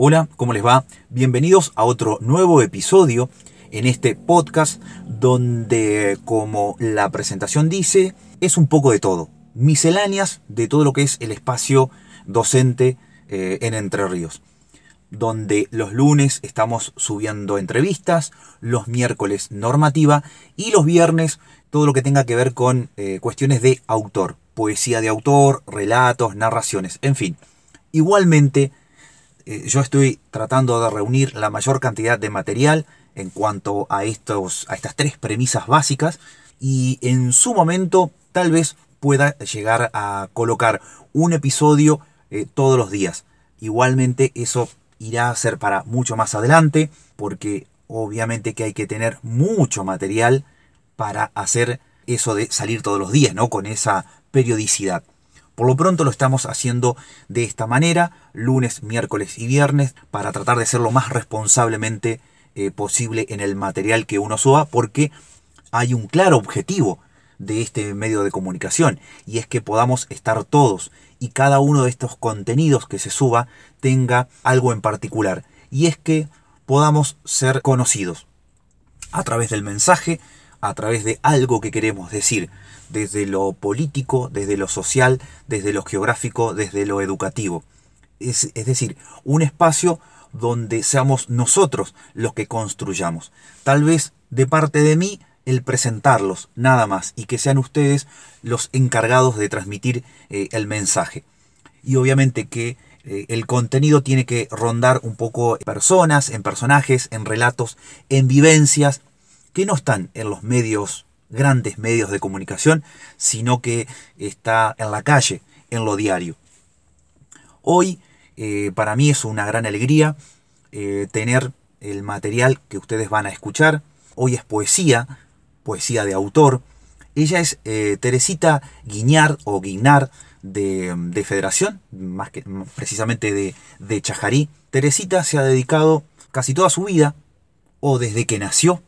Hola, ¿cómo les va? Bienvenidos a otro nuevo episodio en este podcast donde, como la presentación dice, es un poco de todo. Misceláneas de todo lo que es el espacio docente eh, en Entre Ríos. Donde los lunes estamos subiendo entrevistas, los miércoles normativa y los viernes todo lo que tenga que ver con eh, cuestiones de autor, poesía de autor, relatos, narraciones, en fin. Igualmente, eh, yo estoy tratando de reunir la mayor cantidad de material en cuanto a, estos, a estas tres premisas básicas y en su momento tal vez pueda llegar a colocar un episodio eh, todos los días. Igualmente eso irá a ser para mucho más adelante porque obviamente que hay que tener mucho material para hacer eso de salir todos los días, ¿no? Con esa periodicidad. Por lo pronto lo estamos haciendo de esta manera, lunes, miércoles y viernes, para tratar de ser lo más responsablemente eh, posible en el material que uno suba, porque hay un claro objetivo de este medio de comunicación, y es que podamos estar todos y cada uno de estos contenidos que se suba tenga algo en particular, y es que podamos ser conocidos a través del mensaje, a través de algo que queremos decir, desde lo político, desde lo social, desde lo geográfico, desde lo educativo. Es, decir, un espacio donde seamos nosotros los que construyamos. Tal vez de parte de mí el presentarlos, nada más, y que sean ustedes los encargados de transmitir eh, el mensaje. Y obviamente que eh, el contenido tiene que rondar un poco personas, en personajes, en relatos, en vivencias que no están en los medios grandes medios de comunicación, sino que está en la calle, en lo diario. Hoy eh, para mí es una gran alegría eh, tener el material que ustedes van a escuchar. Hoy es poesía, poesía de autor. Ella es eh, Teresita Guiñar o Guinar de, Federación, más que precisamente de, de Chajarí. Teresita se ha dedicado casi toda su vida, o desde que nació,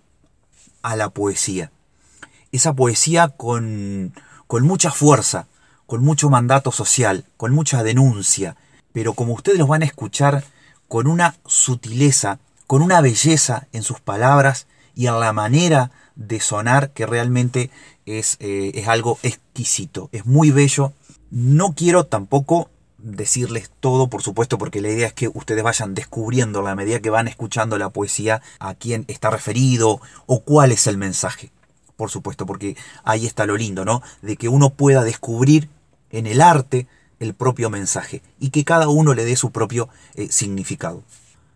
a la poesía esa poesía con, con mucha fuerza, con mucho mandato social, con mucha denuncia, pero como ustedes los van a escuchar, con una sutileza, con una belleza en sus palabras y en la manera de sonar que realmente es, eh, es algo exquisito, es muy bello. No quiero tampoco decirles todo, por supuesto, porque la idea es que ustedes vayan descubriendo a la medida que van escuchando la poesía a quién está referido o cuál es el mensaje por supuesto, porque ahí está lo lindo, ¿no? De que uno pueda descubrir en el arte el propio mensaje y que cada uno le dé su propio eh, significado.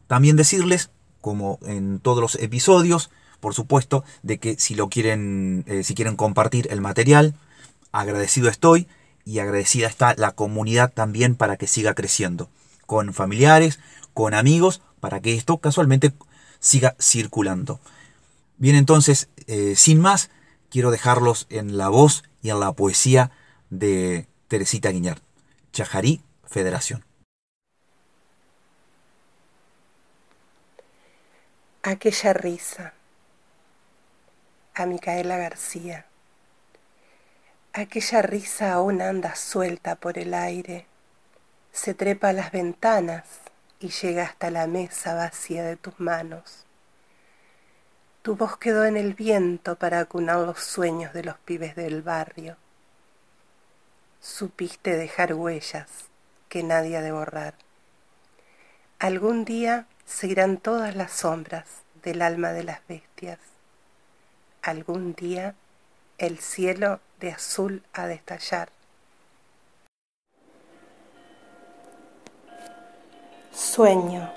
También decirles, como en todos los episodios, por supuesto, de que si lo quieren, eh, si quieren compartir el material, agradecido estoy y agradecida está la comunidad también para que siga creciendo, con familiares, con amigos, para que esto casualmente siga circulando. Bien, entonces, eh, sin más, quiero dejarlos en la voz y en la poesía de Teresita Guiñar. Chajarí Federación. Aquella risa. A Micaela García. Aquella risa aún anda suelta por el aire. Se trepa a las ventanas y llega hasta la mesa vacía de tus manos tu voz quedó en el viento para acunar los sueños de los pibes del barrio. Supiste dejar huellas que nadie ha de borrar. Algún día seguirán todas las sombras del alma de las bestias. Algún día el cielo de azul ha de estallar. Sueño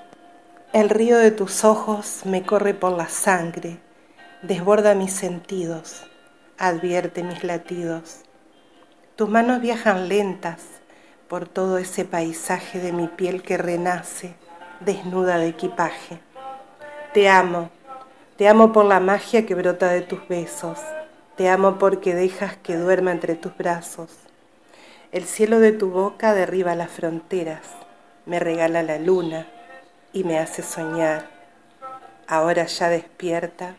el río de tus ojos me corre por la sangre, desborda mis sentidos, advierte mis latidos. Tus manos viajan lentas por todo ese paisaje de mi piel que renace, desnuda de equipaje. Te amo, te amo por la magia que brota de tus besos, te amo porque dejas que duerma entre tus brazos. El cielo de tu boca derriba las fronteras, me regala la luna y me hace soñar. Ahora ya despierta,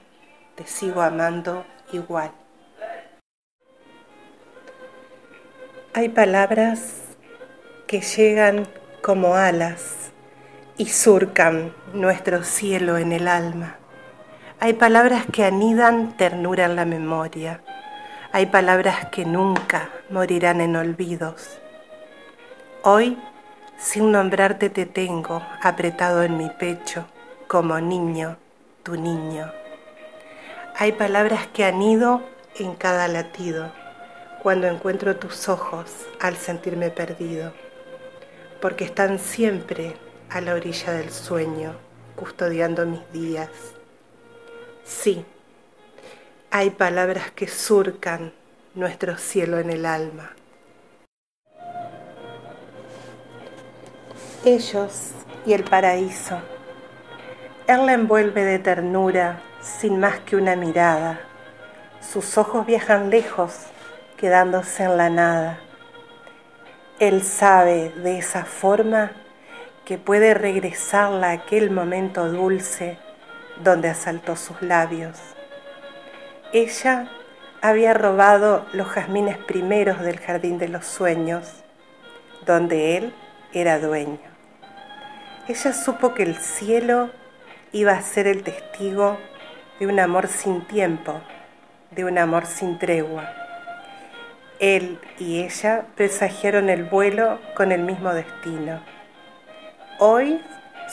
te sigo amando igual. Hay palabras que llegan como alas y surcan nuestro cielo en el alma. Hay palabras que anidan ternura en la memoria. Hay palabras que nunca morirán en olvidos. Hoy, sin nombrarte, te tengo apretado en mi pecho, como niño, tu niño. Hay palabras que anido en cada latido, cuando encuentro tus ojos al sentirme perdido, porque están siempre a la orilla del sueño, custodiando mis días Sí, hay palabras que surcan nuestro cielo en el alma. Ellos y el paraíso. Él la envuelve de ternura sin más que una mirada. Sus ojos viajan lejos, quedándose en la nada. Él sabe de esa forma que puede regresarla a aquel momento dulce donde asaltó sus labios. Ella había robado los jazmines primeros del jardín de los sueños, donde él era dueño. Ella supo que el cielo iba a ser el testigo de un amor sin tiempo, de un amor sin tregua. Él y ella presagiaron el vuelo con el mismo destino. Hoy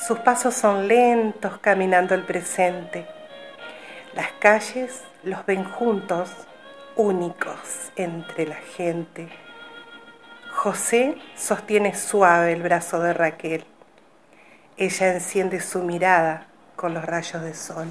sus pasos son lentos caminando el presente. Las calles los ven juntos, únicos entre la gente. José sostiene suave el brazo de Raquel. Ella enciende su mirada con los rayos de sol.